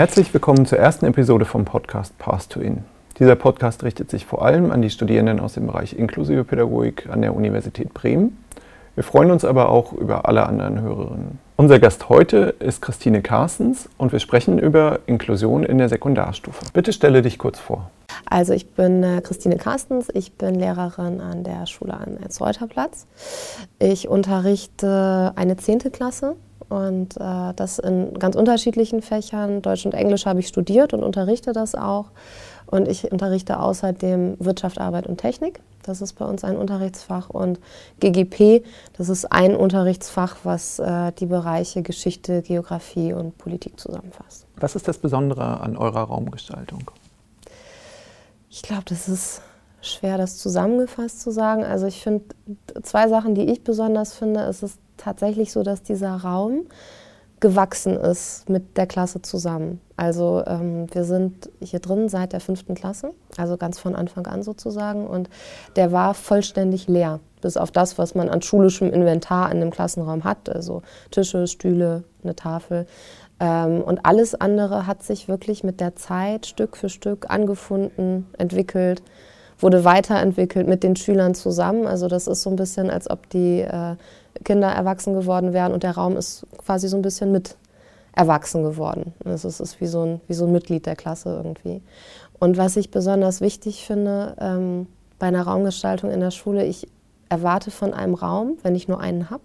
Herzlich willkommen zur ersten Episode vom Podcast Path to In. Dieser Podcast richtet sich vor allem an die Studierenden aus dem Bereich inklusive Pädagogik an der Universität Bremen. Wir freuen uns aber auch über alle anderen Hörerinnen. Unser Gast heute ist Christine Carstens und wir sprechen über Inklusion in der Sekundarstufe. Bitte stelle dich kurz vor. Also ich bin äh, Christine Carstens, ich bin Lehrerin an der Schule am Erzreuterplatz. Ich unterrichte eine zehnte Klasse und äh, das in ganz unterschiedlichen Fächern. Deutsch und Englisch habe ich studiert und unterrichte das auch. Und ich unterrichte außerdem Wirtschaft, Arbeit und Technik. Das ist bei uns ein Unterrichtsfach. Und GGP, das ist ein Unterrichtsfach, was äh, die Bereiche Geschichte, Geografie und Politik zusammenfasst. Was ist das Besondere an eurer Raumgestaltung? Ich glaube, das ist schwer, das zusammengefasst zu sagen. Also ich finde zwei Sachen, die ich besonders finde. Es ist tatsächlich so, dass dieser Raum gewachsen ist mit der Klasse zusammen. Also ähm, wir sind hier drin seit der fünften Klasse, also ganz von Anfang an sozusagen. Und der war vollständig leer, bis auf das, was man an schulischem Inventar in dem Klassenraum hat, also Tische, Stühle, eine Tafel. Ähm, und alles andere hat sich wirklich mit der Zeit Stück für Stück angefunden, entwickelt, wurde weiterentwickelt mit den Schülern zusammen. Also das ist so ein bisschen, als ob die äh, Kinder erwachsen geworden wären und der Raum ist quasi so ein bisschen mit erwachsen geworden. Es ist wie so ein, wie so ein Mitglied der Klasse irgendwie. Und was ich besonders wichtig finde ähm, bei einer Raumgestaltung in der Schule, ich erwarte von einem Raum, wenn ich nur einen habe,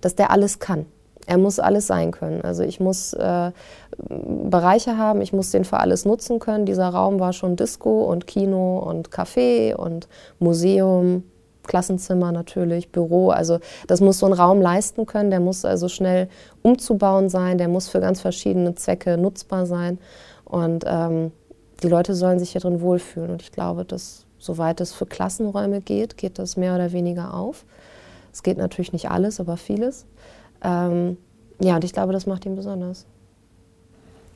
dass der alles kann. Er muss alles sein können. Also ich muss äh, Bereiche haben, ich muss den für alles nutzen können. Dieser Raum war schon Disco und Kino und Café und Museum, Klassenzimmer natürlich, Büro. Also das muss so ein Raum leisten können. Der muss also schnell umzubauen sein. Der muss für ganz verschiedene Zwecke nutzbar sein. Und ähm, die Leute sollen sich hier drin wohlfühlen. Und ich glaube, dass soweit es für Klassenräume geht, geht das mehr oder weniger auf. Es geht natürlich nicht alles, aber vieles. Ähm, ja, und ich glaube, das macht ihn besonders.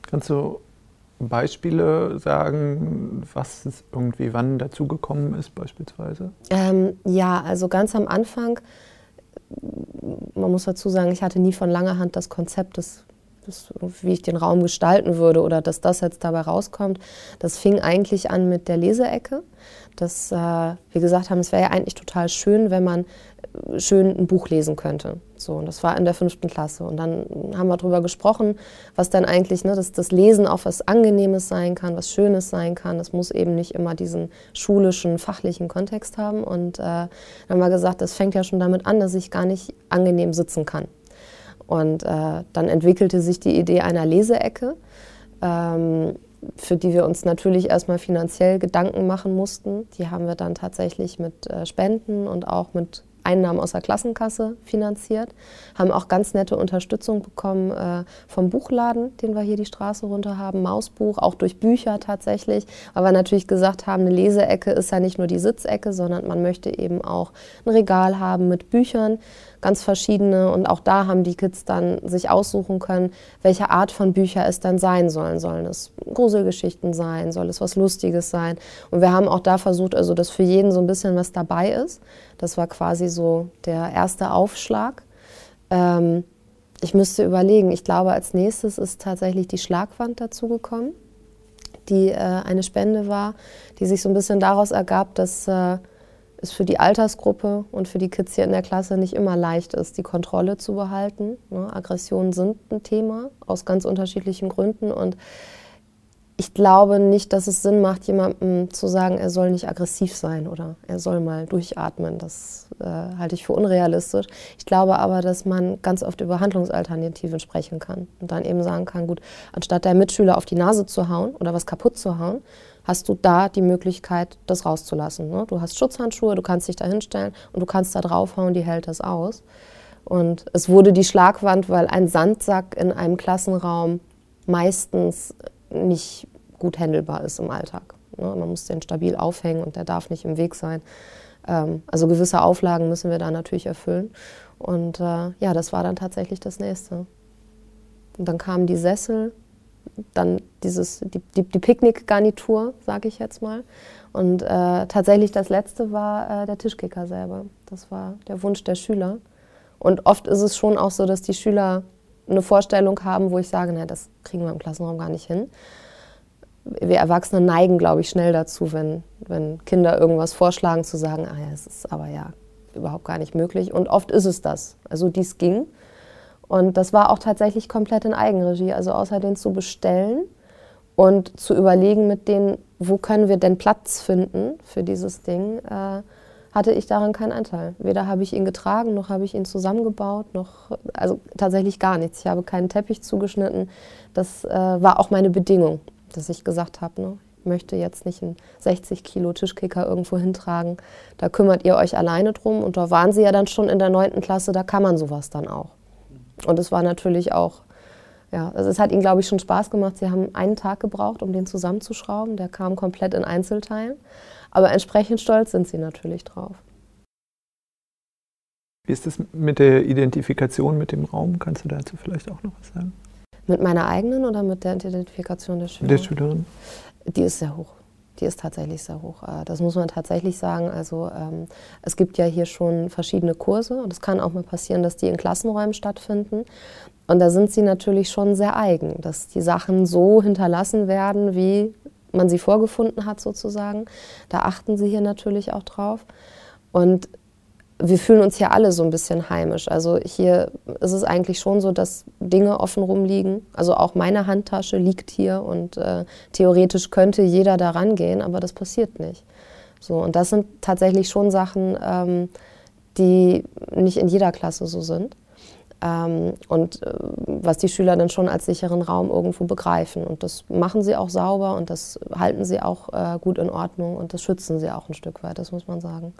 Kannst du Beispiele sagen, was es irgendwie wann dazugekommen ist beispielsweise? Ähm, ja, also ganz am Anfang, man muss dazu sagen, ich hatte nie von langer Hand das Konzept, das, das, wie ich den Raum gestalten würde oder dass das jetzt dabei rauskommt. Das fing eigentlich an mit der Leseecke dass äh, wir gesagt haben, es wäre ja eigentlich total schön, wenn man schön ein Buch lesen könnte. So, und das war in der fünften Klasse. Und dann haben wir darüber gesprochen, was dann eigentlich, ne, dass das Lesen auch was Angenehmes sein kann, was Schönes sein kann. Das muss eben nicht immer diesen schulischen, fachlichen Kontext haben. Und äh, dann haben wir gesagt, das fängt ja schon damit an, dass ich gar nicht angenehm sitzen kann. Und äh, dann entwickelte sich die Idee einer Leseecke. Ähm, für die wir uns natürlich erstmal finanziell Gedanken machen mussten. Die haben wir dann tatsächlich mit äh, Spenden und auch mit Einnahmen aus der Klassenkasse finanziert, haben auch ganz nette Unterstützung bekommen äh, vom Buchladen, den wir hier die Straße runter haben, Mausbuch, auch durch Bücher tatsächlich, wir natürlich gesagt haben, eine Leseecke ist ja nicht nur die Sitzecke, sondern man möchte eben auch ein Regal haben mit Büchern, ganz verschiedene. Und auch da haben die Kids dann sich aussuchen können, welche Art von Bücher es dann sein sollen. Sollen es Gruselgeschichten sein? Soll es was Lustiges sein? Und wir haben auch da versucht, also dass für jeden so ein bisschen was dabei ist. Das war quasi so der erste Aufschlag. Ähm, ich müsste überlegen, ich glaube, als nächstes ist tatsächlich die Schlagwand dazugekommen, die äh, eine Spende war, die sich so ein bisschen daraus ergab, dass äh, es für die Altersgruppe und für die Kids hier in der Klasse nicht immer leicht ist, die Kontrolle zu behalten. Ne? Aggressionen sind ein Thema aus ganz unterschiedlichen Gründen und ich glaube nicht, dass es Sinn macht, jemandem zu sagen, er soll nicht aggressiv sein oder er soll mal durchatmen. Das äh, halte ich für unrealistisch. Ich glaube aber, dass man ganz oft über Handlungsalternativen sprechen kann und dann eben sagen kann, gut, anstatt der Mitschüler auf die Nase zu hauen oder was kaputt zu hauen, hast du da die Möglichkeit, das rauszulassen. Ne? Du hast Schutzhandschuhe, du kannst dich da hinstellen und du kannst da draufhauen, die hält das aus. Und es wurde die Schlagwand, weil ein Sandsack in einem Klassenraum meistens nicht gut handelbar ist im Alltag. Ne? Man muss den stabil aufhängen und der darf nicht im Weg sein. Ähm, also gewisse Auflagen müssen wir da natürlich erfüllen. Und äh, ja, das war dann tatsächlich das Nächste. Und dann kamen die Sessel, dann dieses, die, die, die Picknickgarnitur, sage ich jetzt mal. Und äh, tatsächlich das Letzte war äh, der Tischkicker selber. Das war der Wunsch der Schüler. Und oft ist es schon auch so, dass die Schüler eine Vorstellung haben, wo ich sage, na, das kriegen wir im Klassenraum gar nicht hin. Wir Erwachsene neigen, glaube ich, schnell dazu, wenn, wenn Kinder irgendwas vorschlagen, zu sagen, ah ja, es ist aber ja überhaupt gar nicht möglich. Und oft ist es das. Also dies ging. Und das war auch tatsächlich komplett in Eigenregie. Also außer den zu bestellen und zu überlegen mit denen, wo können wir denn Platz finden für dieses Ding, äh, hatte ich daran keinen Anteil. Weder habe ich ihn getragen, noch habe ich ihn zusammengebaut, noch, also tatsächlich gar nichts. Ich habe keinen Teppich zugeschnitten. Das äh, war auch meine Bedingung, dass ich gesagt habe, ne, ich möchte jetzt nicht einen 60 Kilo Tischkicker irgendwo hintragen. Da kümmert ihr euch alleine drum. Und da waren sie ja dann schon in der neunten Klasse, da kann man sowas dann auch. Und es war natürlich auch, ja, also es hat ihnen, glaube ich, schon Spaß gemacht. Sie haben einen Tag gebraucht, um den zusammenzuschrauben. Der kam komplett in Einzelteilen. Aber entsprechend stolz sind sie natürlich drauf. Wie ist das mit der Identifikation mit dem Raum? Kannst du dazu vielleicht auch noch was sagen? Mit meiner eigenen oder mit der Identifikation der Schülerin? Der Schülerin. Die ist sehr hoch. Die ist tatsächlich sehr hoch. Äh, das muss man tatsächlich sagen. Also ähm, es gibt ja hier schon verschiedene Kurse und es kann auch mal passieren, dass die in Klassenräumen stattfinden. Und da sind sie natürlich schon sehr eigen, dass die Sachen so hinterlassen werden, wie man sie vorgefunden hat sozusagen. Da achten sie hier natürlich auch drauf. Und wir fühlen uns hier alle so ein bisschen heimisch. Also hier ist es eigentlich schon so, dass Dinge offen rumliegen. Also auch meine Handtasche liegt hier und äh, theoretisch könnte jeder da rangehen, aber das passiert nicht. So, und das sind tatsächlich schon Sachen, ähm, die nicht in jeder Klasse so sind. Ähm, und äh, was die Schüler dann schon als sicheren Raum irgendwo begreifen. Und das machen sie auch sauber und das halten sie auch äh, gut in Ordnung und das schützen sie auch ein Stück weit, das muss man sagen.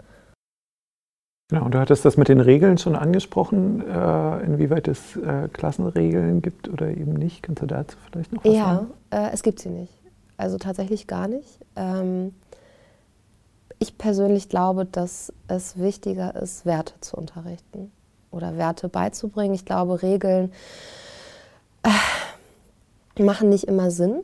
Genau, und du hattest das mit den Regeln schon angesprochen, äh, inwieweit es äh, Klassenregeln gibt oder eben nicht. Kannst du dazu vielleicht noch was ja, sagen? Ja, äh, es gibt sie nicht. Also tatsächlich gar nicht. Ähm, ich persönlich glaube, dass es wichtiger ist, Werte zu unterrichten oder Werte beizubringen. Ich glaube, Regeln äh, machen nicht immer Sinn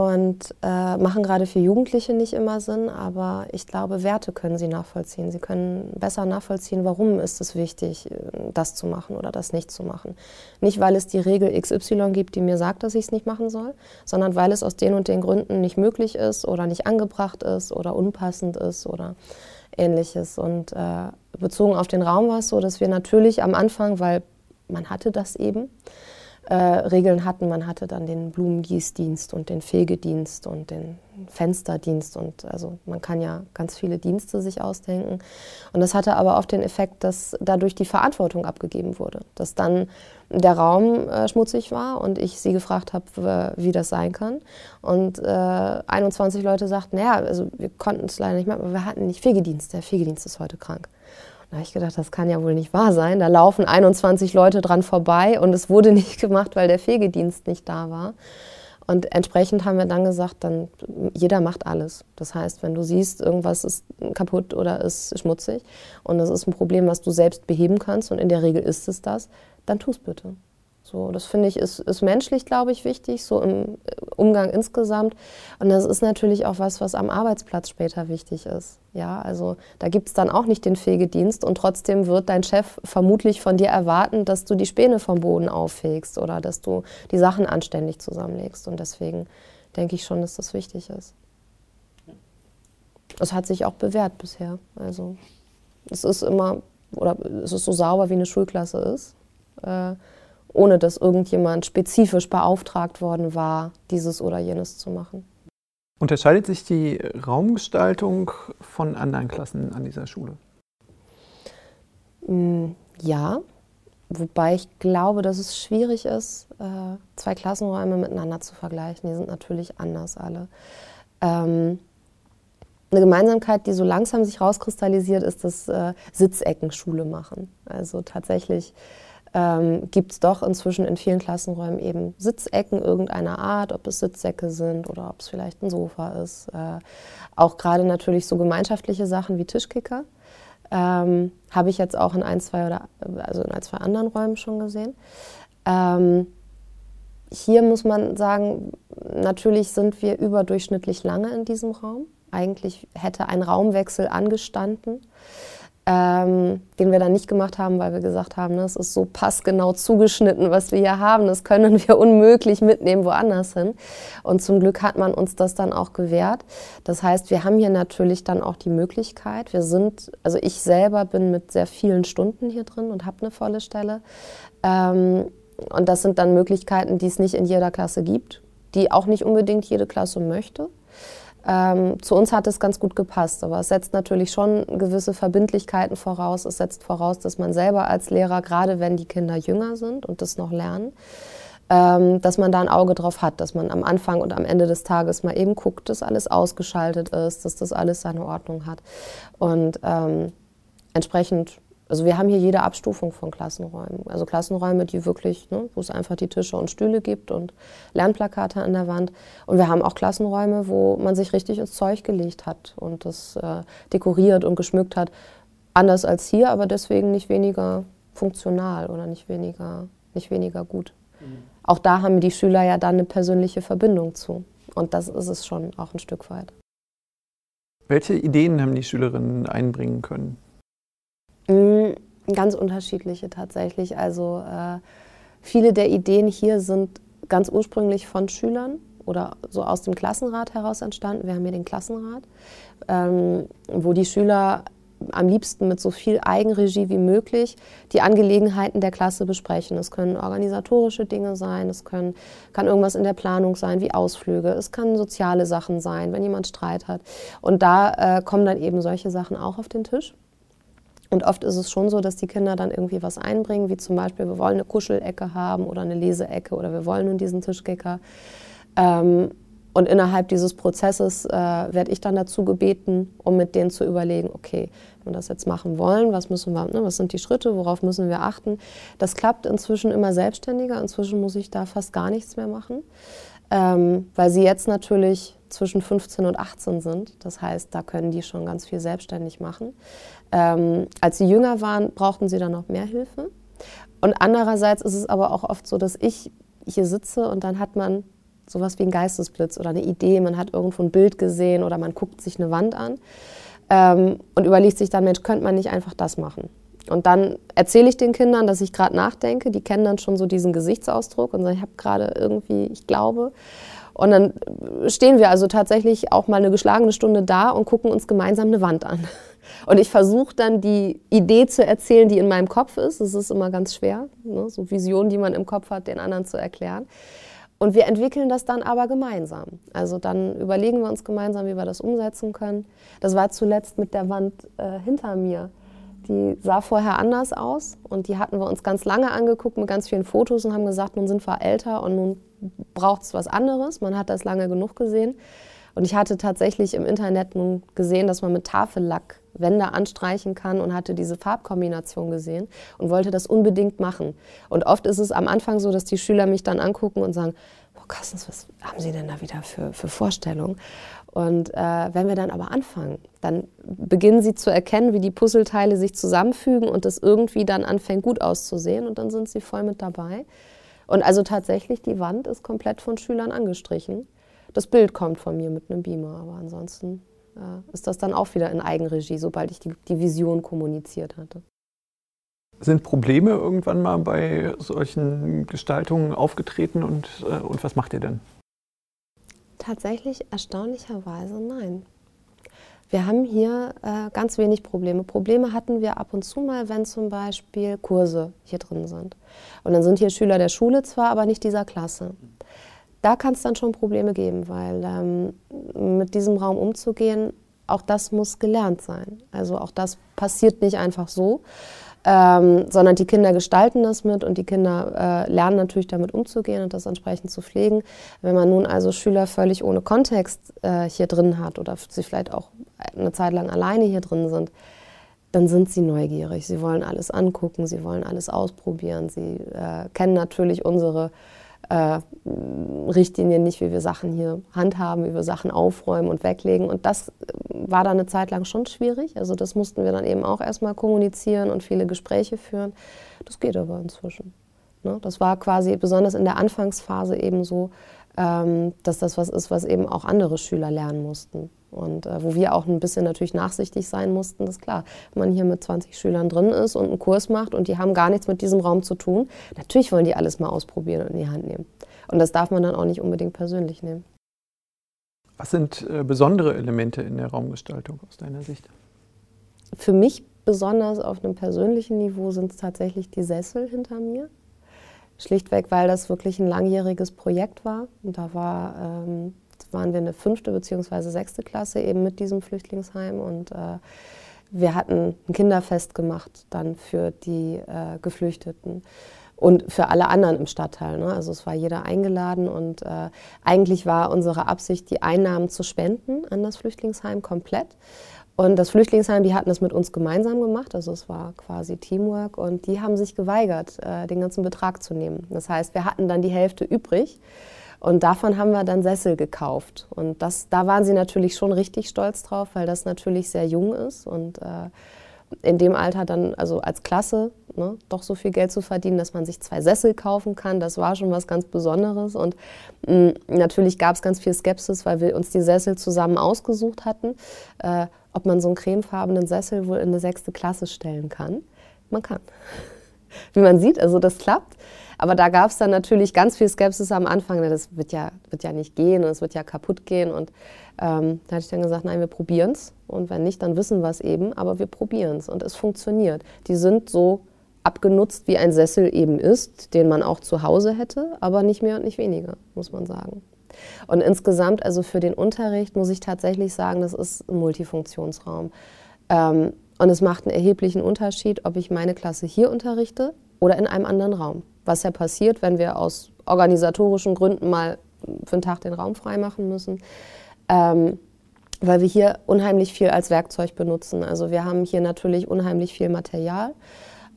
und äh, machen gerade für Jugendliche nicht immer Sinn, aber ich glaube, Werte können sie nachvollziehen. Sie können besser nachvollziehen, warum ist es wichtig, äh, das zu machen oder das nicht zu machen. Nicht, weil es die Regel XY gibt, die mir sagt, dass ich es nicht machen soll, sondern weil es aus den und den Gründen nicht möglich ist oder nicht angebracht ist oder unpassend ist oder ähnliches. Und äh, bezogen auf den Raum war es so, dass wir natürlich am Anfang, weil man hatte das eben, äh, Regeln hatten. Man hatte dann den Blumengießdienst und den Fegedienst und den Fensterdienst und also man kann ja ganz viele Dienste sich ausdenken. Und das hatte aber oft den Effekt, dass dadurch die Verantwortung abgegeben wurde, dass dann der Raum äh, schmutzig war und ich sie gefragt habe, wie das sein kann. Und äh, 21 Leute sagten, naja, also wir konnten es leider nicht machen, aber wir hatten nicht Fegedienst. Der Fegedienst ist heute krank. Da habe ich gedacht, das kann ja wohl nicht wahr sein. Da laufen 21 Leute dran vorbei und es wurde nicht gemacht, weil der Fegedienst nicht da war. Und entsprechend haben wir dann gesagt, dann jeder macht alles. Das heißt, wenn du siehst, irgendwas ist kaputt oder ist schmutzig und das ist ein Problem, was du selbst beheben kannst und in der Regel ist es das, dann tu bitte. So, das finde ich ist, ist menschlich, glaube ich, wichtig, so im Umgang insgesamt. Und das ist natürlich auch was, was am Arbeitsplatz später wichtig ist. Ja, also da gibt es dann auch nicht den Fegedienst und trotzdem wird dein Chef vermutlich von dir erwarten, dass du die Späne vom Boden auffegst oder dass du die Sachen anständig zusammenlegst. Und deswegen denke ich schon, dass das wichtig ist. Es hat sich auch bewährt bisher. Also es ist immer, oder es ist so sauber, wie eine Schulklasse ist. Äh, ohne dass irgendjemand spezifisch beauftragt worden war, dieses oder jenes zu machen. Unterscheidet sich die Raumgestaltung von anderen Klassen an dieser Schule? Mm, ja, wobei ich glaube, dass es schwierig ist, äh, zwei Klassenräume miteinander zu vergleichen. Die sind natürlich anders alle. Ähm, eine Gemeinsamkeit, die so langsam sich rauskristallisiert, ist das äh, Sitzecken Schule machen. Also tatsächlich ähm, gibt es doch inzwischen in vielen Klassenräumen eben Sitzecken irgendeiner Art, ob es Sitzsäcke sind oder ob es vielleicht ein Sofa ist. Äh, auch gerade natürlich so gemeinschaftliche Sachen wie Tischkicker ähm, habe ich jetzt auch in ein, zwei oder also in ein, zwei anderen Räumen schon gesehen. Ähm, hier muss man sagen, natürlich sind wir überdurchschnittlich lange in diesem Raum. Eigentlich hätte ein Raumwechsel angestanden. Ähm, den wir dann nicht gemacht haben, weil wir gesagt haben, das ne, ist so passgenau zugeschnitten, was wir hier haben. Das können wir unmöglich mitnehmen woanders hin. Und zum Glück hat man uns das dann auch gewährt. Das heißt, wir haben hier natürlich dann auch die Möglichkeit. Wir sind, also ich selber bin mit sehr vielen Stunden hier drin und habe eine volle Stelle. Ähm, und das sind dann Möglichkeiten, die es nicht in jeder Klasse gibt, die auch nicht unbedingt jede Klasse möchte. Ähm, zu uns hat es ganz gut gepasst, aber es setzt natürlich schon gewisse Verbindlichkeiten voraus. Es setzt voraus, dass man selber als Lehrer, gerade wenn die Kinder jünger sind und das noch lernen, ähm, dass man da ein Auge drauf hat, dass man am Anfang und am Ende des Tages mal eben guckt, dass alles ausgeschaltet ist, dass das alles seine Ordnung hat. Und ähm, entsprechend also wir haben hier jede Abstufung von Klassenräumen. Also Klassenräume, die wirklich, ne, wo es einfach die Tische und Stühle gibt und Lernplakate an der Wand. Und wir haben auch Klassenräume, wo man sich richtig ins Zeug gelegt hat und das äh, dekoriert und geschmückt hat. Anders als hier, aber deswegen nicht weniger funktional oder nicht weniger, nicht weniger gut. Mhm. Auch da haben die Schüler ja dann eine persönliche Verbindung zu. Und das ist es schon auch ein Stück weit. Welche Ideen haben die Schülerinnen einbringen können? Mm, ganz unterschiedliche tatsächlich. Also äh, viele der Ideen hier sind ganz ursprünglich von Schülern oder so aus dem Klassenrat heraus entstanden. Wir haben hier den Klassenrat, ähm, wo die Schüler am liebsten mit so viel Eigenregie wie möglich die Angelegenheiten der Klasse besprechen. Es können organisatorische Dinge sein, es können, kann irgendwas in der Planung sein, wie Ausflüge, es kann soziale Sachen sein, wenn jemand Streit hat. Und da äh, kommen dann eben solche Sachen auch auf den Tisch. Und oft ist es schon so, dass die Kinder dann irgendwie was einbringen, wie zum Beispiel, wir wollen eine Kuschelecke haben oder eine Leseecke oder wir wollen nun diesen Tischkicker. Ähm, und innerhalb dieses Prozesses äh, werde ich dann dazu gebeten, um mit denen zu überlegen, okay, wenn wir das jetzt machen wollen, was müssen wir, ne, was sind die Schritte, worauf müssen wir achten. Das klappt inzwischen immer selbstständiger. Inzwischen muss ich da fast gar nichts mehr machen, ähm, weil sie jetzt natürlich zwischen 15 und 18 sind. Das heißt, da können die schon ganz viel selbstständig machen. Ähm, als sie jünger waren, brauchten sie dann noch mehr Hilfe. Und andererseits ist es aber auch oft so, dass ich hier sitze und dann hat man sowas wie einen Geistesblitz oder eine Idee, man hat irgendwo ein Bild gesehen oder man guckt sich eine Wand an ähm, und überlegt sich dann, Mensch, könnte man nicht einfach das machen? Und dann erzähle ich den Kindern, dass ich gerade nachdenke. Die kennen dann schon so diesen Gesichtsausdruck und sagen, ich habe gerade irgendwie, ich glaube. Und dann stehen wir also tatsächlich auch mal eine geschlagene Stunde da und gucken uns gemeinsam eine Wand an. Und ich versuche dann die Idee zu erzählen, die in meinem Kopf ist. Das ist immer ganz schwer, ne? so Visionen, die man im Kopf hat, den anderen zu erklären. Und wir entwickeln das dann aber gemeinsam. Also dann überlegen wir uns gemeinsam, wie wir das umsetzen können. Das war zuletzt mit der Wand äh, hinter mir. Die sah vorher anders aus und die hatten wir uns ganz lange angeguckt mit ganz vielen Fotos und haben gesagt, nun sind wir älter und nun braucht es was anderes. Man hat das lange genug gesehen. Und ich hatte tatsächlich im Internet nun gesehen, dass man mit Tafellack Wände anstreichen kann und hatte diese Farbkombination gesehen und wollte das unbedingt machen. Und oft ist es am Anfang so, dass die Schüler mich dann angucken und sagen, Frau Kassens, was haben Sie denn da wieder für, für Vorstellungen? Und äh, wenn wir dann aber anfangen, dann beginnen sie zu erkennen, wie die Puzzleteile sich zusammenfügen und das irgendwie dann anfängt gut auszusehen und dann sind sie voll mit dabei. Und also tatsächlich, die Wand ist komplett von Schülern angestrichen. Das Bild kommt von mir mit einem Beamer, aber ansonsten äh, ist das dann auch wieder in Eigenregie, sobald ich die, die Vision kommuniziert hatte. Sind Probleme irgendwann mal bei solchen Gestaltungen aufgetreten und, äh, und was macht ihr denn? Tatsächlich erstaunlicherweise nein. Wir haben hier äh, ganz wenig Probleme. Probleme hatten wir ab und zu mal, wenn zum Beispiel Kurse hier drin sind. Und dann sind hier Schüler der Schule zwar, aber nicht dieser Klasse. Da kann es dann schon Probleme geben, weil ähm, mit diesem Raum umzugehen, auch das muss gelernt sein. Also auch das passiert nicht einfach so ähm, sondern die Kinder gestalten das mit und die Kinder äh, lernen natürlich damit umzugehen und das entsprechend zu pflegen. Wenn man nun also Schüler völlig ohne Kontext äh, hier drin hat oder sie vielleicht auch eine Zeit lang alleine hier drin sind, dann sind sie neugierig. Sie wollen alles angucken, sie wollen alles ausprobieren. Sie äh, kennen natürlich unsere äh, Richtlinien nicht, wie wir Sachen hier handhaben, wie wir Sachen aufräumen und weglegen. Und das äh, war dann eine Zeit lang schon schwierig. Also das mussten wir dann eben auch erstmal kommunizieren und viele Gespräche führen. Das geht aber inzwischen. Ne? Das war quasi besonders in der Anfangsphase eben so, ähm, dass das was ist, was eben auch andere Schüler lernen mussten. Und äh, wo wir auch ein bisschen natürlich nachsichtig sein mussten, das ist klar, wenn man hier mit 20 Schülern drin ist und einen Kurs macht und die haben gar nichts mit diesem Raum zu tun, natürlich wollen die alles mal ausprobieren und in die Hand nehmen. Und das darf man dann auch nicht unbedingt persönlich nehmen. Was sind äh, besondere Elemente in der Raumgestaltung aus deiner Sicht? Für mich besonders auf einem persönlichen Niveau sind es tatsächlich die Sessel hinter mir. Schlichtweg, weil das wirklich ein langjähriges Projekt war. Und da war, ähm, waren wir eine fünfte bzw. sechste Klasse eben mit diesem Flüchtlingsheim. Und äh, wir hatten ein Kinderfest gemacht dann für die äh, Geflüchteten und für alle anderen im Stadtteil. Ne? Also es war jeder eingeladen und äh, eigentlich war unsere Absicht, die Einnahmen zu spenden an das Flüchtlingsheim komplett. Und das Flüchtlingsheim, die hatten das mit uns gemeinsam gemacht, also es war quasi Teamwork und die haben sich geweigert, äh, den ganzen Betrag zu nehmen. Das heißt, wir hatten dann die Hälfte übrig und davon haben wir dann Sessel gekauft. Und das, da waren sie natürlich schon richtig stolz drauf, weil das natürlich sehr jung ist und äh, in dem Alter dann, also als Klasse, ne, doch so viel Geld zu verdienen, dass man sich zwei Sessel kaufen kann, das war schon was ganz Besonderes. Und mh, mm, natürlich gab es ganz viel Skepsis, weil wir uns die Sessel zusammen ausgesucht hatten, äh, ob man so einen cremefarbenen Sessel wohl in eine sechste Klasse stellen kann. Man kann. Wie man sieht, also das klappt. Aber da gab es dann natürlich ganz viel Skepsis am Anfang. Das wird ja, wird ja nicht gehen und es wird ja kaputt gehen. Und ähm, da hatte ich dann gesagt, nein, wir probieren es. Und wenn nicht, dann wissen wir es eben. Aber wir probieren es und es funktioniert. Die sind so abgenutzt, wie ein Sessel eben ist, den man auch zu Hause hätte, aber nicht mehr und nicht weniger, muss man sagen. Und insgesamt, also für den Unterricht, muss ich tatsächlich sagen, das ist ein Multifunktionsraum. Ähm, und es macht einen erheblichen Unterschied, ob ich meine Klasse hier unterrichte oder in einem anderen Raum was ja passiert, wenn wir aus organisatorischen Gründen mal für einen Tag den Raum freimachen müssen. Ähm, weil wir hier unheimlich viel als Werkzeug benutzen. Also wir haben hier natürlich unheimlich viel Material,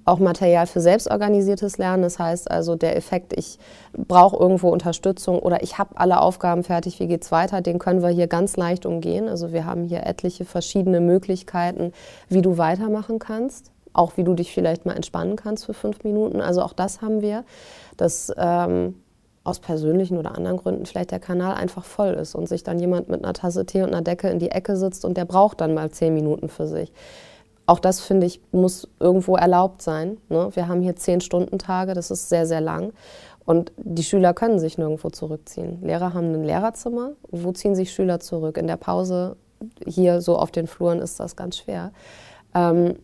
auch Material für selbstorganisiertes Lernen. Das heißt also der Effekt, ich brauche irgendwo Unterstützung oder ich habe alle Aufgaben fertig, wie geht es weiter, den können wir hier ganz leicht umgehen. Also wir haben hier etliche verschiedene Möglichkeiten, wie du weitermachen kannst auch wie du dich vielleicht mal entspannen kannst für fünf Minuten. Also auch das haben wir, dass ähm, aus persönlichen oder anderen Gründen vielleicht der Kanal einfach voll ist und sich dann jemand mit einer Tasse Tee und einer Decke in die Ecke sitzt und der braucht dann mal zehn Minuten für sich. Auch das, finde ich, muss irgendwo erlaubt sein. Ne? Wir haben hier zehn Stunden Tage, das ist sehr, sehr lang. Und die Schüler können sich nirgendwo zurückziehen. Lehrer haben ein Lehrerzimmer. Wo ziehen sich Schüler zurück? In der Pause hier so auf den Fluren ist das ganz schwer. Ähm,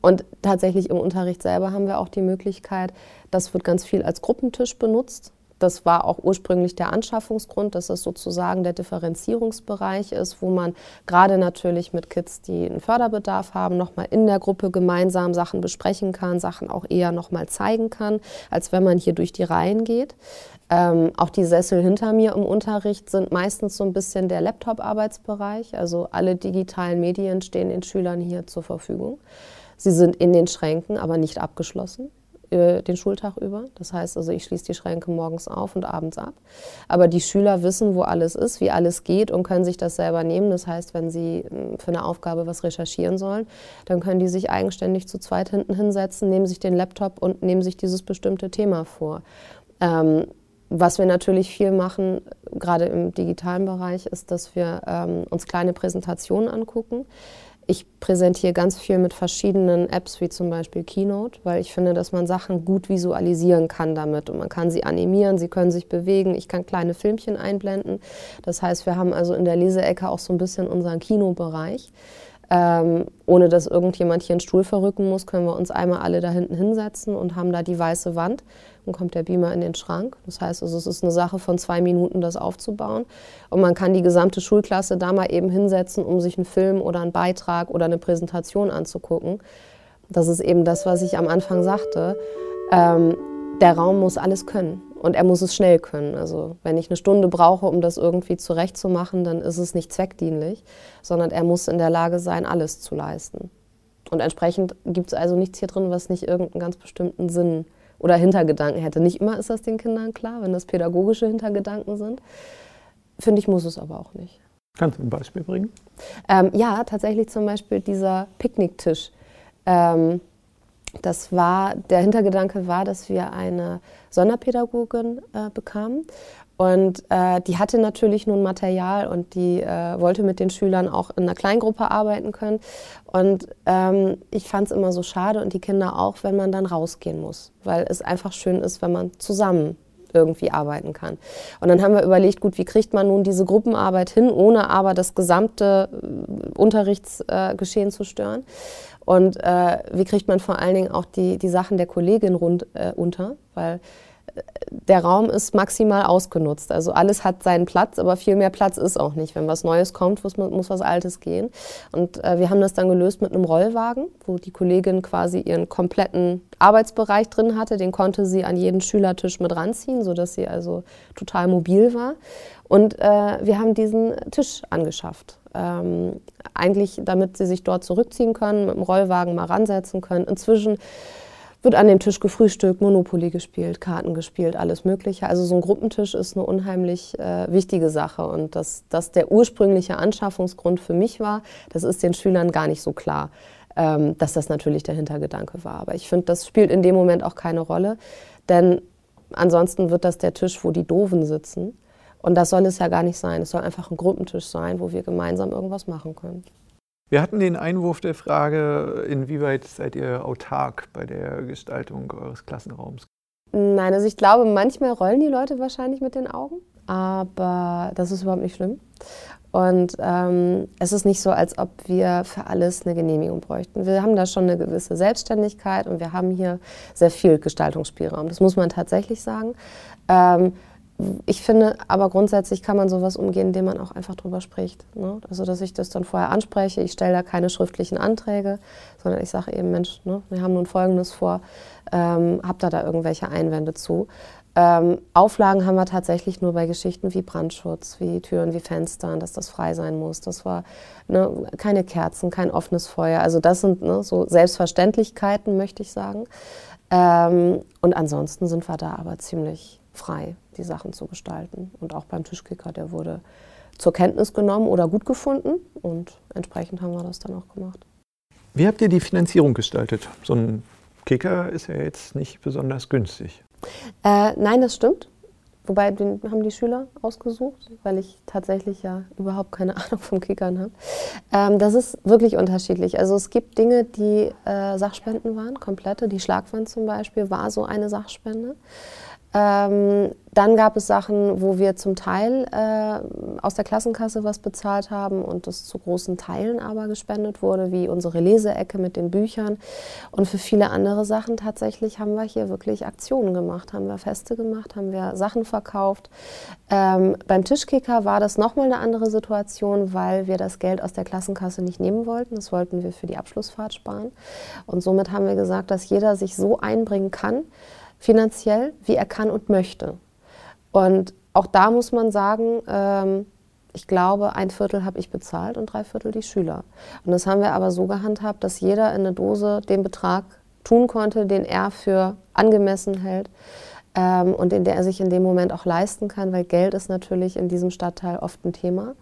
und tatsächlich im Unterricht selber haben wir auch die Möglichkeit, das wird ganz viel als Gruppentisch benutzt. Das war auch ursprünglich der Anschaffungsgrund, dass es sozusagen der Differenzierungsbereich ist, wo man gerade natürlich mit Kids, die einen Förderbedarf haben, nochmal in der Gruppe gemeinsam Sachen besprechen kann, Sachen auch eher nochmal zeigen kann, als wenn man hier durch die Reihen geht. Ähm, auch die Sessel hinter mir im Unterricht sind meistens so ein bisschen der Laptop-Arbeitsbereich. Also alle digitalen Medien stehen den Schülern hier zur Verfügung. Sie sind in den Schränken, aber nicht abgeschlossen äh, den Schultag über. Das heißt also, ich schließe die Schränke morgens auf und abends ab. Aber die Schüler wissen, wo alles ist, wie alles geht und können sich das selber nehmen. Das heißt, wenn sie hm, für eine Aufgabe was recherchieren sollen, dann können die sich eigenständig zu zweit hinten hinsetzen, nehmen sich den Laptop und nehmen sich dieses bestimmte Thema vor. Ähm, was wir natürlich viel machen, gerade im digitalen Bereich, ist, dass wir ähm, uns kleine Präsentationen angucken ich präsentiere ganz viel mit verschiedenen Apps, wie zum Beispiel Keynote, weil ich finde, dass man Sachen gut visualisieren kann damit. Und man kann sie animieren, sie können sich bewegen, ich kann kleine Filmchen einblenden. Das heißt, wir haben also in der Leseecke auch so ein bisschen unseren Kinobereich. Ähm, ohne dass irgendjemand hier einen Stuhl verrücken muss, können wir uns einmal alle da hinten hinsetzen und haben da die weiße Wand. Dann kommt der Beamer in den Schrank. Das heißt, also, es ist eine Sache von zwei Minuten, das aufzubauen. Und man kann die gesamte Schulklasse da mal eben hinsetzen, um sich einen Film oder einen Beitrag oder eine Präsentation anzugucken. Das ist eben das, was ich am Anfang sagte. Ähm, der Raum muss alles können. Und er muss es schnell können. Also wenn ich eine Stunde brauche, um das irgendwie zurechtzumachen, dann ist es nicht zweckdienlich, sondern er muss in der Lage sein, alles zu leisten. Und entsprechend gibt es also nichts hier drin, was nicht irgendeinen ganz bestimmten Sinn oder Hintergedanken hätte. Nicht immer ist das den Kindern klar, wenn das pädagogische Hintergedanken sind. Finde ich, muss es aber auch nicht. Kannst du ein Beispiel bringen? Ähm, ja, tatsächlich zum Beispiel dieser Picknicktisch. Ähm, das war, der Hintergedanke war, dass wir eine Sonderpädagogin äh, bekamen. Und äh, die hatte natürlich nun Material und die äh, wollte mit den Schülern auch in einer Kleingruppe arbeiten können. Und ähm, ich fand es immer so schade und die Kinder auch, wenn man dann rausgehen muss, weil es einfach schön ist, wenn man zusammen irgendwie arbeiten kann. Und dann haben wir überlegt, gut, wie kriegt man nun diese Gruppenarbeit hin, ohne aber das gesamte äh, Unterrichtsgeschehen äh, zu stören. Und äh, wie kriegt man vor allen Dingen auch die, die Sachen der Kollegin rund, äh, unter, weil der Raum ist maximal ausgenutzt. Also alles hat seinen Platz, aber viel mehr Platz ist auch nicht. Wenn was Neues kommt, muss, muss was Altes gehen. Und äh, wir haben das dann gelöst mit einem Rollwagen, wo die Kollegin quasi ihren kompletten Arbeitsbereich drin hatte. Den konnte sie an jeden Schülertisch mit ranziehen, sodass sie also total mobil war. Und äh, wir haben diesen Tisch angeschafft. Ähm, eigentlich, damit sie sich dort zurückziehen können, mit dem Rollwagen mal ransetzen können. Inzwischen wird an dem Tisch gefrühstückt, Monopoly gespielt, Karten gespielt, alles Mögliche. Also so ein Gruppentisch ist eine unheimlich äh, wichtige Sache. Und dass das der ursprüngliche Anschaffungsgrund für mich war, das ist den Schülern gar nicht so klar, ähm, dass das natürlich der Hintergedanke war. Aber ich finde, das spielt in dem Moment auch keine Rolle. Denn ansonsten wird das der Tisch, wo die Doofen sitzen. Und das soll es ja gar nicht sein. Es soll einfach ein Gruppentisch sein, wo wir gemeinsam irgendwas machen können. Wir hatten den Einwurf der Frage, inwieweit seid ihr autark bei der Gestaltung eures Klassenraums? Nein, also ich glaube, manchmal rollen die Leute wahrscheinlich mit den Augen, aber das ist überhaupt nicht schlimm. Und ähm, es ist nicht so, als ob wir für alles eine Genehmigung bräuchten. Wir haben da schon eine gewisse Selbstständigkeit und wir haben hier sehr viel Gestaltungsspielraum. Das muss man tatsächlich sagen. Ähm, ich finde, aber grundsätzlich kann man sowas umgehen, indem man auch einfach drüber spricht. Ne? Also, dass ich das dann vorher anspreche. Ich stelle da keine schriftlichen Anträge, sondern ich sage eben, Mensch, ne, wir haben nun Folgendes vor, ähm, habt ihr da irgendwelche Einwände zu? Ähm, Auflagen haben wir tatsächlich nur bei Geschichten wie Brandschutz, wie Türen, wie Fenstern, dass das frei sein muss. Das war ne, keine Kerzen, kein offenes Feuer. Also das sind ne, so Selbstverständlichkeiten, möchte ich sagen. Ähm, und ansonsten sind wir da aber ziemlich frei, die Sachen zu gestalten. Und auch beim Tischkicker, der wurde zur Kenntnis genommen oder gut gefunden und entsprechend haben wir das dann auch gemacht. Wie habt ihr die Finanzierung gestaltet? So ein Kicker ist ja jetzt nicht besonders günstig. Äh, nein, das stimmt. Wobei, den haben die Schüler ausgesucht, weil ich tatsächlich ja überhaupt keine Ahnung vom Kickern habe. Ähm, das ist wirklich unterschiedlich. Also es gibt Dinge, die äh, Sachspenden waren, komplette. Die Schlagwand zum Beispiel war so eine Sachspende. Ähm, dann gab es Sachen, wo wir zum Teil äh, aus der Klassenkasse was bezahlt haben und das zu großen Teilen aber gespendet wurde, wie unsere Leseecke mit den Büchern. Und für viele andere Sachen tatsächlich haben wir hier wirklich Aktionen gemacht, haben wir Feste gemacht, haben wir Sachen verkauft. Ähm, beim Tischkicker war das nochmal eine andere Situation, weil wir das Geld aus der Klassenkasse nicht nehmen wollten. Das wollten wir für die Abschlussfahrt sparen. Und somit haben wir gesagt, dass jeder sich so einbringen kann, finanziell, wie er kann und möchte. Und auch da muss man sagen, ähm, ich glaube, ein Viertel habe ich bezahlt und drei Viertel die Schüler. Und das haben wir aber so gehandhabt, dass jeder in eine Dose den Betrag tun konnte, den er für angemessen hält ähm, und den der er sich in dem Moment auch leisten kann, weil Geld ist natürlich in diesem Stadtteil oft ein Thema.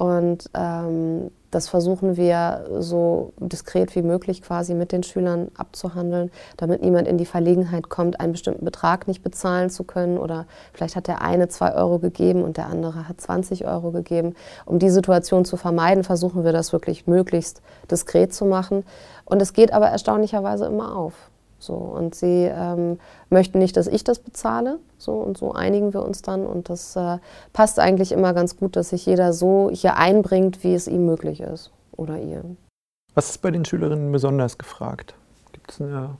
Und ähm, das versuchen wir so diskret wie möglich quasi mit den Schülern abzuhandeln, damit niemand in die Verlegenheit kommt, einen bestimmten Betrag nicht bezahlen zu können. Oder vielleicht hat der eine zwei Euro gegeben und der andere hat 20 Euro gegeben. Um die Situation zu vermeiden, versuchen wir das wirklich möglichst diskret zu machen. Und es geht aber erstaunlicherweise immer auf. So, und sie ähm, möchten nicht, dass ich das bezahle. So, und so einigen wir uns dann. Und das äh, passt eigentlich immer ganz gut, dass sich jeder so hier einbringt, wie es ihm möglich ist. Oder ihr. Was ist bei den Schülerinnen besonders gefragt? Gibt es eine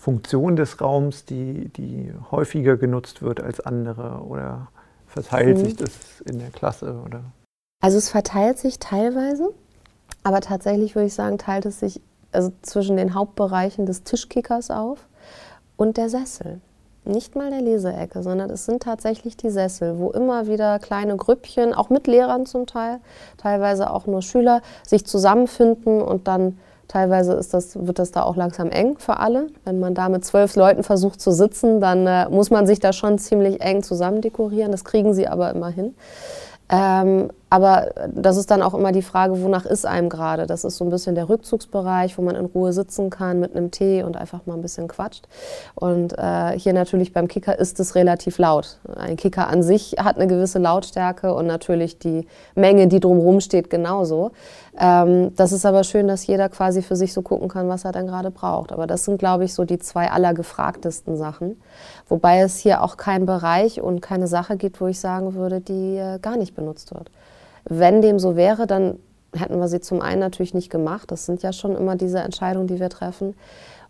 Funktion des Raums, die, die häufiger genutzt wird als andere? Oder verteilt mhm. sich das in der Klasse? Oder? Also es verteilt sich teilweise. Aber tatsächlich würde ich sagen, teilt es sich also zwischen den Hauptbereichen des Tischkickers auf und der Sessel. Nicht mal der Leseecke, sondern es sind tatsächlich die Sessel, wo immer wieder kleine Grüppchen, auch mit Lehrern zum Teil, teilweise auch nur Schüler, sich zusammenfinden und dann teilweise ist das, wird das da auch langsam eng für alle. Wenn man da mit zwölf Leuten versucht zu sitzen, dann äh, muss man sich da schon ziemlich eng zusammen dekorieren. Das kriegen sie aber immer hin. Ähm, aber das ist dann auch immer die Frage, wonach ist einem gerade? Das ist so ein bisschen der Rückzugsbereich, wo man in Ruhe sitzen kann mit einem Tee und einfach mal ein bisschen quatscht. Und äh, hier natürlich beim Kicker ist es relativ laut. Ein Kicker an sich hat eine gewisse Lautstärke und natürlich die Menge, die drumherum steht, genauso. Ähm, das ist aber schön, dass jeder quasi für sich so gucken kann, was er dann gerade braucht. Aber das sind, glaube ich, so die zwei allergefragtesten Sachen. Wobei es hier auch keinen Bereich und keine Sache gibt, wo ich sagen würde, die äh, gar nicht benutzt wird. Wenn dem so wäre, dann hätten wir sie zum einen natürlich nicht gemacht. Das sind ja schon immer diese Entscheidungen, die wir treffen.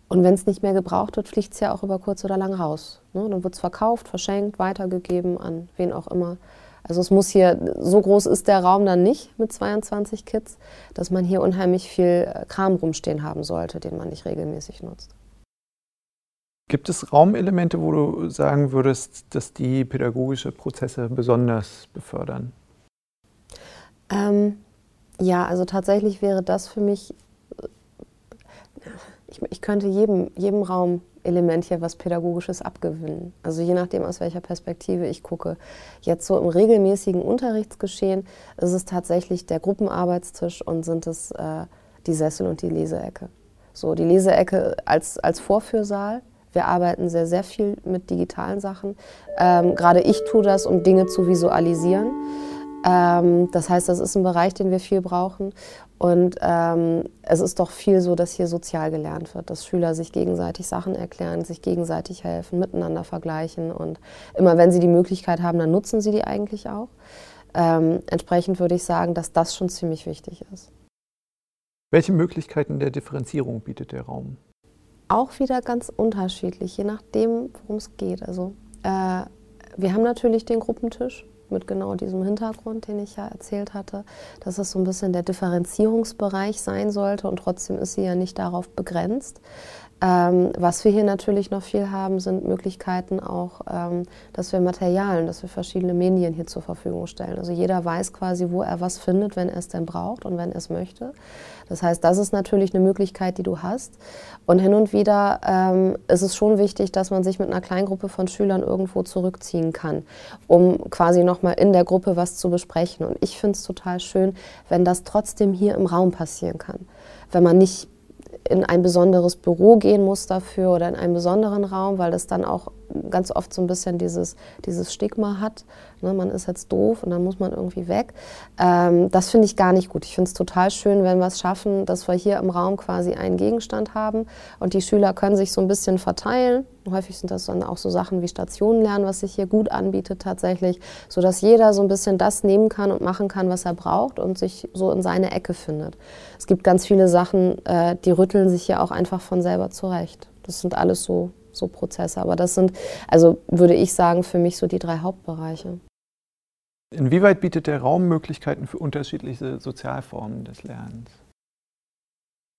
Und wenn es nicht mehr gebraucht wird, fliegt es ja auch über kurz oder lang raus. Ne? Dann wird es verkauft, verschenkt, weitergegeben an wen auch immer. Also es muss hier, so groß ist der Raum dann nicht mit 22 Kids, dass man hier unheimlich viel Kram rumstehen haben sollte, den man nicht regelmäßig nutzt. Gibt es Raumelemente, wo du sagen würdest, dass die pädagogische Prozesse besonders befördern? Ähm, ja, also tatsächlich wäre das für mich, äh, ich, ich könnte jedem, jedem Raum hier was Pädagogisches abgewinnen. Also je nachdem, aus welcher Perspektive ich gucke. Jetzt so im regelmäßigen Unterrichtsgeschehen ist es tatsächlich der Gruppenarbeitstisch und sind es äh, die Sessel und die Leseecke. So, die Leseecke als, als Vorführsaal. Wir arbeiten sehr, sehr viel mit digitalen Sachen. Ähm, Gerade ich tue das, um Dinge zu visualisieren. Ähm, das heißt, das ist ein Bereich, den wir viel brauchen. Und ähm, es ist doch viel so, dass hier sozial gelernt wird, dass Schüler sich gegenseitig Sachen erklären, sich gegenseitig helfen, miteinander vergleichen. Und immer wenn sie die Möglichkeit haben, dann nutzen sie die eigentlich auch. Ähm, entsprechend würde ich sagen, dass das schon ziemlich wichtig ist. Welche Möglichkeiten der Differenzierung bietet der Raum? Auch wieder ganz unterschiedlich, je nachdem, worum es geht. Also äh, wir haben natürlich den Gruppentisch, mit genau diesem Hintergrund, den ich ja erzählt hatte, dass es so ein bisschen der Differenzierungsbereich sein sollte und trotzdem ist sie ja nicht darauf begrenzt. Ähm, was wir hier natürlich noch viel haben, sind Möglichkeiten auch, ähm, dass wir Materialien, dass wir verschiedene Medien hier zur Verfügung stellen. Also jeder weiß quasi, wo er was findet, wenn er es denn braucht und wenn er es möchte. Das heißt, das ist natürlich eine Möglichkeit, die du hast. Und hin und wieder ähm, ist es schon wichtig, dass man sich mit einer Kleingruppe von Schülern irgendwo zurückziehen kann, um quasi nochmal in der Gruppe was zu besprechen. Und ich finde es total schön, wenn das trotzdem hier im Raum passieren kann. Wenn man nicht in ein besonderes Büro gehen muss dafür oder in einen besonderen Raum, weil das dann auch ganz oft so ein bisschen dieses, dieses Stigma hat. Ne, man ist jetzt doof und dann muss man irgendwie weg. Ähm, das finde ich gar nicht gut. Ich finde es total schön, wenn wir es schaffen, dass wir hier im Raum quasi einen Gegenstand haben und die Schüler können sich so ein bisschen verteilen. Häufig sind das dann auch so Sachen wie Stationenlernen, was sich hier gut anbietet tatsächlich, sodass jeder so ein bisschen das nehmen kann und machen kann, was er braucht und sich so in seine Ecke findet. Es gibt ganz viele Sachen, äh, die rütteln sich hier auch einfach von selber zurecht. Das sind alles so so Prozesse. Aber das sind, also würde ich sagen, für mich so die drei Hauptbereiche. Inwieweit bietet der Raum Möglichkeiten für unterschiedliche Sozialformen des Lernens?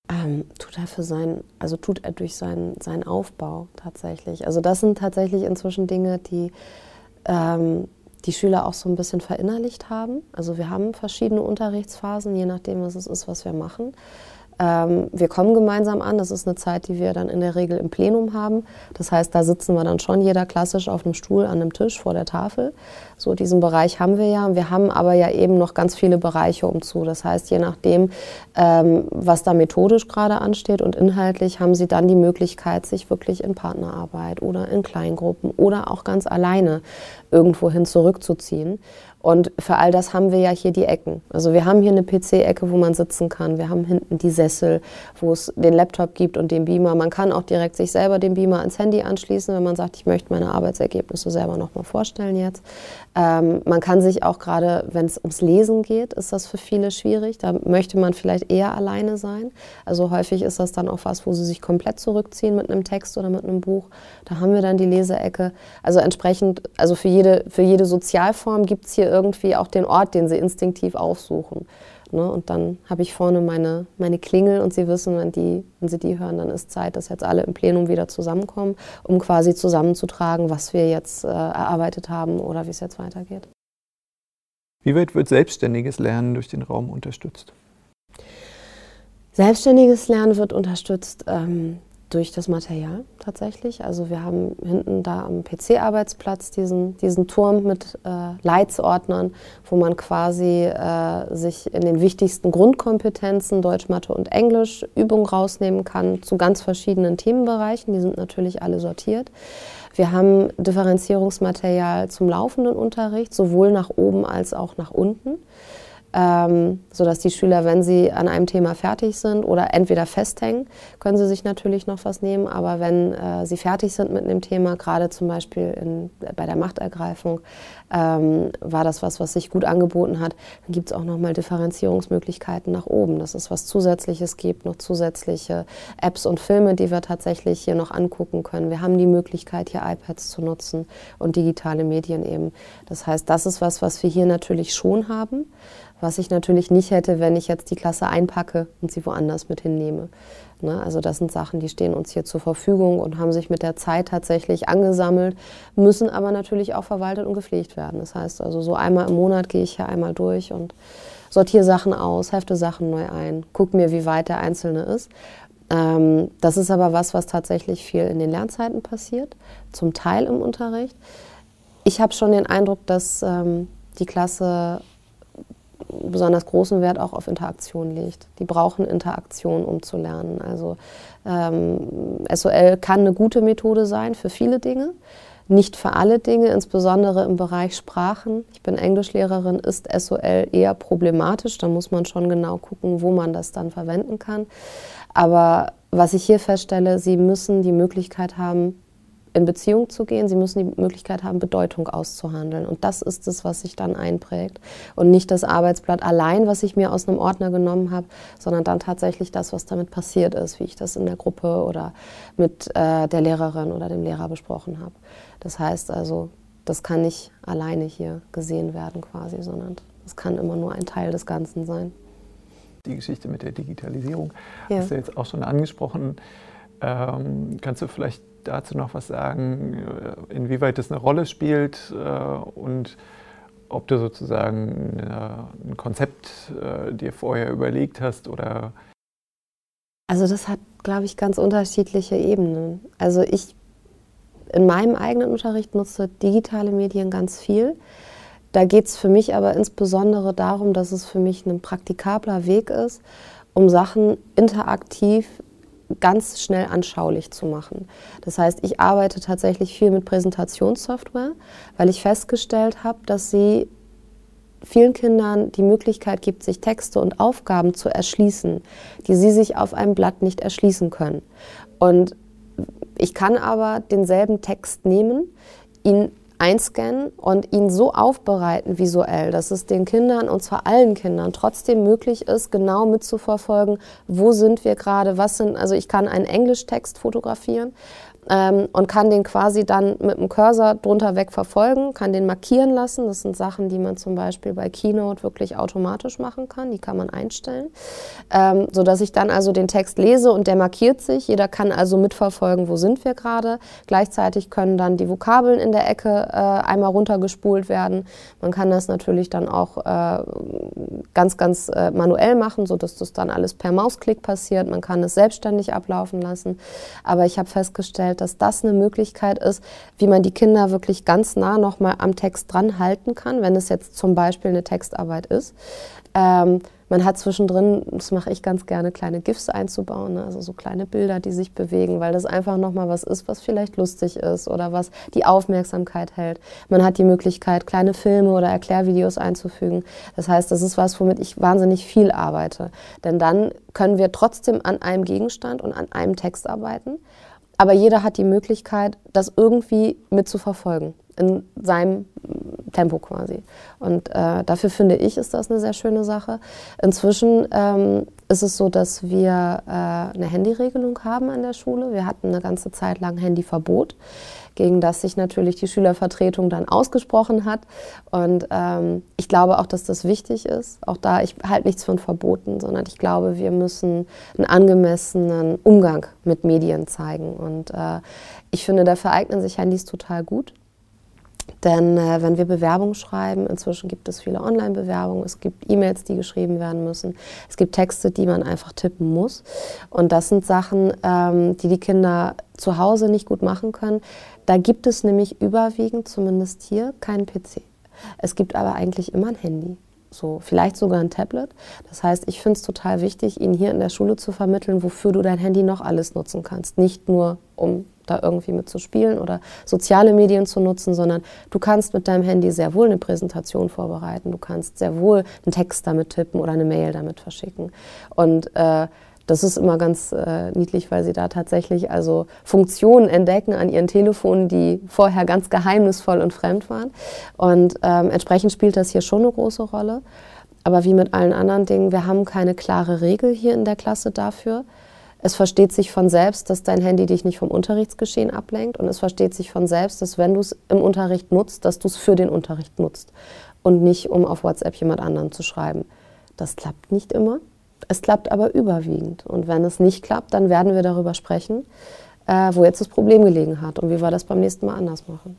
Ähm, tut er für sein, also tut er durch seinen, seinen Aufbau tatsächlich. Also das sind tatsächlich inzwischen Dinge, die ähm, die Schüler auch so ein bisschen verinnerlicht haben. Also wir haben verschiedene Unterrichtsphasen, je nachdem, was es ist, was wir machen. Ähm, wir kommen gemeinsam an. Das ist eine Zeit, die wir dann in der Regel im Plenum haben. Das heißt, da sitzen wir dann schon jeder klassisch auf einem Stuhl an einem Tisch vor der Tafel. So diesen Bereich haben wir ja. Wir haben aber ja eben noch ganz viele Bereiche umzu. Das heißt, je nachdem, ähm, was da methodisch gerade ansteht und inhaltlich, haben Sie dann die Möglichkeit, sich wirklich in Partnerarbeit oder in Kleingruppen oder auch ganz alleine irgendwohin zurückzuziehen. Und für all das haben wir ja hier die Ecken. Also wir haben hier eine PC-Ecke, wo man sitzen kann. Wir haben hinten die Sessel, wo es den Laptop gibt und den Beamer. Man kann auch direkt sich selber den Beamer ans Handy anschließen, wenn man sagt, ich möchte meine Arbeitsergebnisse selber nochmal vorstellen jetzt. Ähm, man kann sich auch gerade, wenn es ums Lesen geht, ist das für viele schwierig. Da möchte man vielleicht eher alleine sein. Also häufig ist das dann auch was, wo sie sich komplett zurückziehen mit einem Text oder mit einem Buch. Da haben wir dann die Leseecke. Also entsprechend, also für jede, für jede Sozialform gibt es hier irgendwie auch den Ort, den sie instinktiv aufsuchen. Ne? Und dann habe ich vorne meine, meine Klingel und sie wissen, wenn, die, wenn sie die hören, dann ist Zeit, dass jetzt alle im Plenum wieder zusammenkommen, um quasi zusammenzutragen, was wir jetzt äh, erarbeitet haben oder wie es jetzt weitergeht. Wie weit wird selbstständiges Lernen durch den Raum unterstützt? Selbstständiges Lernen wird unterstützt ähm, durch das Material tatsächlich. Also wir haben hinten da am PC-Arbeitsplatz diesen, diesen Turm mit äh, Leitsordnern, wo man quasi äh, sich in den wichtigsten Grundkompetenzen Deutsch, Mathe und Englisch Übungen rausnehmen kann zu ganz verschiedenen Themenbereichen. Die sind natürlich alle sortiert. Wir haben Differenzierungsmaterial zum laufenden Unterricht, sowohl nach oben als auch nach unten ähm, sodass die Schüler, wenn sie an einem Thema fertig sind oder entweder festhängen, können sie sich natürlich noch was nehmen, aber wenn äh, sie fertig sind mit einem Thema, gerade zum Beispiel in, bei der Machtergreifung, ähm, war das was, was sich gut angeboten hat, dann gibt es auch nochmal Differenzierungsmöglichkeiten nach oben, dass es was Zusätzliches gibt, noch zusätzliche Apps und Filme, die wir tatsächlich hier noch angucken können. Wir haben die Möglichkeit, hier iPads zu nutzen und digitale Medien eben. Das heißt, das ist was, was wir hier natürlich schon haben was ich natürlich nicht hätte, wenn ich jetzt die Klasse einpacke und sie woanders mit hinnehme. Ne? Also das sind Sachen, die stehen uns hier zur Verfügung und haben sich mit der Zeit tatsächlich angesammelt, müssen aber natürlich auch verwaltet und gepflegt werden. Das heißt also so einmal im Monat gehe ich hier einmal durch und sortiere Sachen aus, hefte Sachen neu ein, gucke mir, wie weit der Einzelne ist. Ähm, das ist aber was, was tatsächlich viel in den Lernzeiten passiert, zum Teil im Unterricht. Ich habe schon den Eindruck, dass ähm, die Klasse besonders großen Wert auch auf Interaktion legt. Die brauchen Interaktion, um zu lernen. Also ähm, SOL kann eine gute Methode sein für viele Dinge, nicht für alle Dinge, insbesondere im Bereich Sprachen. Ich bin Englischlehrerin, ist SOL eher problematisch. Da muss man schon genau gucken, wo man das dann verwenden kann. Aber was ich hier feststelle, Sie müssen die Möglichkeit haben, in Beziehung zu gehen. Sie müssen die Möglichkeit haben, Bedeutung auszuhandeln. Und das ist es, was sich dann einprägt. Und nicht das Arbeitsblatt allein, was ich mir aus einem Ordner genommen habe, sondern dann tatsächlich das, was damit passiert ist, wie ich das in der Gruppe oder mit äh, der Lehrerin oder dem Lehrer besprochen habe. Das heißt also, das kann nicht alleine hier gesehen werden quasi, sondern es kann immer nur ein Teil des Ganzen sein. Die Geschichte mit der Digitalisierung ja. hast du jetzt auch schon angesprochen. Ähm, kannst du vielleicht dazu noch was sagen, äh, inwieweit das eine Rolle spielt äh, und ob du sozusagen äh, ein Konzept dir vorher überlegt hast oder? Also das hat, glaube ich, ganz unterschiedliche Ebenen. Also ich in meinem eigenen Unterricht nutze digitale Medien ganz viel. Da geht es für mich aber insbesondere darum, dass es für mich ein praktikabler Weg ist, um Sachen interaktiv ganz schnell anschaulich zu machen. Das heißt, ich arbeite tatsächlich viel mit Präsentationssoftware, weil ich festgestellt habe, dass sie vielen Kindern die Möglichkeit gibt, sich Texte und Aufgaben zu erschließen, die sie sich auf einem Blatt nicht erschließen können. Und ich kann aber denselben Text nehmen, ihn einscannen und ihn so aufbereiten visuell, dass es den Kindern und zwar allen Kindern trotzdem möglich ist, genau mitzuverfolgen, wo sind wir gerade, was sind, also ich kann einen Englischtext fotografieren ähm, und kann den quasi dann mit dem Cursor drunter weg verfolgen, kann den markieren lassen. Das sind Sachen, die man zum Beispiel bei Keynote wirklich automatisch machen kann. Die kann man einstellen, ähm, sodass ich dann also den Text lese und der markiert sich. Jeder kann also mitverfolgen, wo sind wir gerade. Gleichzeitig können dann die Vokabeln in der Ecke äh, einmal runtergespult werden. Man kann das natürlich dann auch äh, ganz, ganz äh, manuell machen, sodass das dann alles per Mausklick passiert. Man kann es selbstständig ablaufen lassen. Aber ich habe festgestellt, festgestellt, dass das eine Möglichkeit ist, wie man die Kinder wirklich ganz nah nochmal am Text dran halten kann, wenn es jetzt zum Beispiel eine Textarbeit ist. Ähm, man hat zwischendrin, das mache ich ganz gerne, kleine GIFs einzubauen, ne? also so kleine Bilder, die sich bewegen, weil das einfach nochmal was ist, was vielleicht lustig ist oder was die Aufmerksamkeit hält. Man hat die Möglichkeit, kleine Filme oder Erklärvideos einzufügen. Das heißt, das ist was, womit ich wahnsinnig viel arbeite. Denn dann können wir trotzdem an einem Gegenstand und an einem Text arbeiten aber jeder hat die Möglichkeit, das irgendwie mitzuverfolgen, in seinem Tempo quasi. Und äh, dafür finde ich, ist das eine sehr schöne Sache. Inzwischen ähm, ist es so, dass wir äh, eine Handyregelung haben an der Schule. Wir hatten eine ganze Zeit lang Handyverbot gegen das sich natürlich die Schülervertretung dann ausgesprochen hat. Und ähm, ich glaube auch, dass das wichtig ist. Auch da, ich halte nichts von Verboten, sondern ich glaube, wir müssen einen angemessenen Umgang mit Medien zeigen. Und äh, ich finde, dafür eignen sich Handys total gut. Denn äh, wenn wir Bewerbungen schreiben, inzwischen gibt es viele Online-Bewerbungen, es gibt E-Mails, die geschrieben werden müssen, es gibt Texte, die man einfach tippen muss. Und das sind Sachen, ähm, die die Kinder zu Hause nicht gut machen können. Da gibt es nämlich überwiegend, zumindest hier, keinen PC. Es gibt aber eigentlich immer ein Handy so vielleicht sogar ein Tablet. Das heißt, ich finde es total wichtig, Ihnen hier in der Schule zu vermitteln, wofür du dein Handy noch alles nutzen kannst. Nicht nur, um da irgendwie mit zu spielen oder soziale Medien zu nutzen, sondern du kannst mit deinem Handy sehr wohl eine Präsentation vorbereiten. Du kannst sehr wohl einen Text damit tippen oder eine Mail damit verschicken. Und äh, das ist immer ganz äh, niedlich, weil sie da tatsächlich also Funktionen entdecken an ihren Telefonen, die vorher ganz geheimnisvoll und fremd waren. Und ähm, entsprechend spielt das hier schon eine große Rolle. Aber wie mit allen anderen Dingen, wir haben keine klare Regel hier in der Klasse dafür. Es versteht sich von selbst, dass dein Handy dich nicht vom Unterrichtsgeschehen ablenkt. Und es versteht sich von selbst, dass wenn du es im Unterricht nutzt, dass du es für den Unterricht nutzt und nicht, um auf WhatsApp jemand anderen zu schreiben. Das klappt nicht immer. Es klappt aber überwiegend. Und wenn es nicht klappt, dann werden wir darüber sprechen, äh, wo jetzt das Problem gelegen hat und wie wir das beim nächsten Mal anders machen.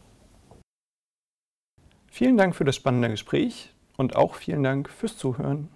Vielen Dank für das spannende Gespräch und auch vielen Dank fürs Zuhören.